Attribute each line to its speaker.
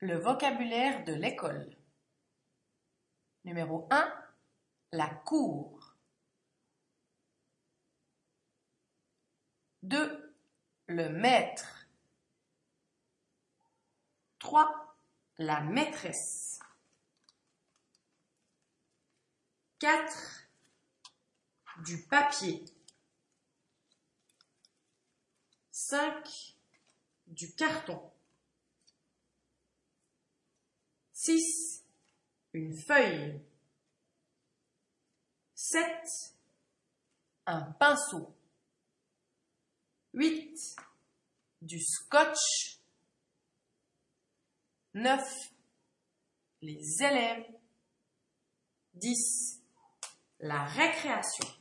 Speaker 1: Le vocabulaire de l'école. Numéro 1. La cour. 2. Le maître. 3. La maîtresse. 4. Du papier. 5. Du carton. 6. Une feuille. 7. Un pinceau. 8. Du scotch. 9. Les élèves. 10. La récréation.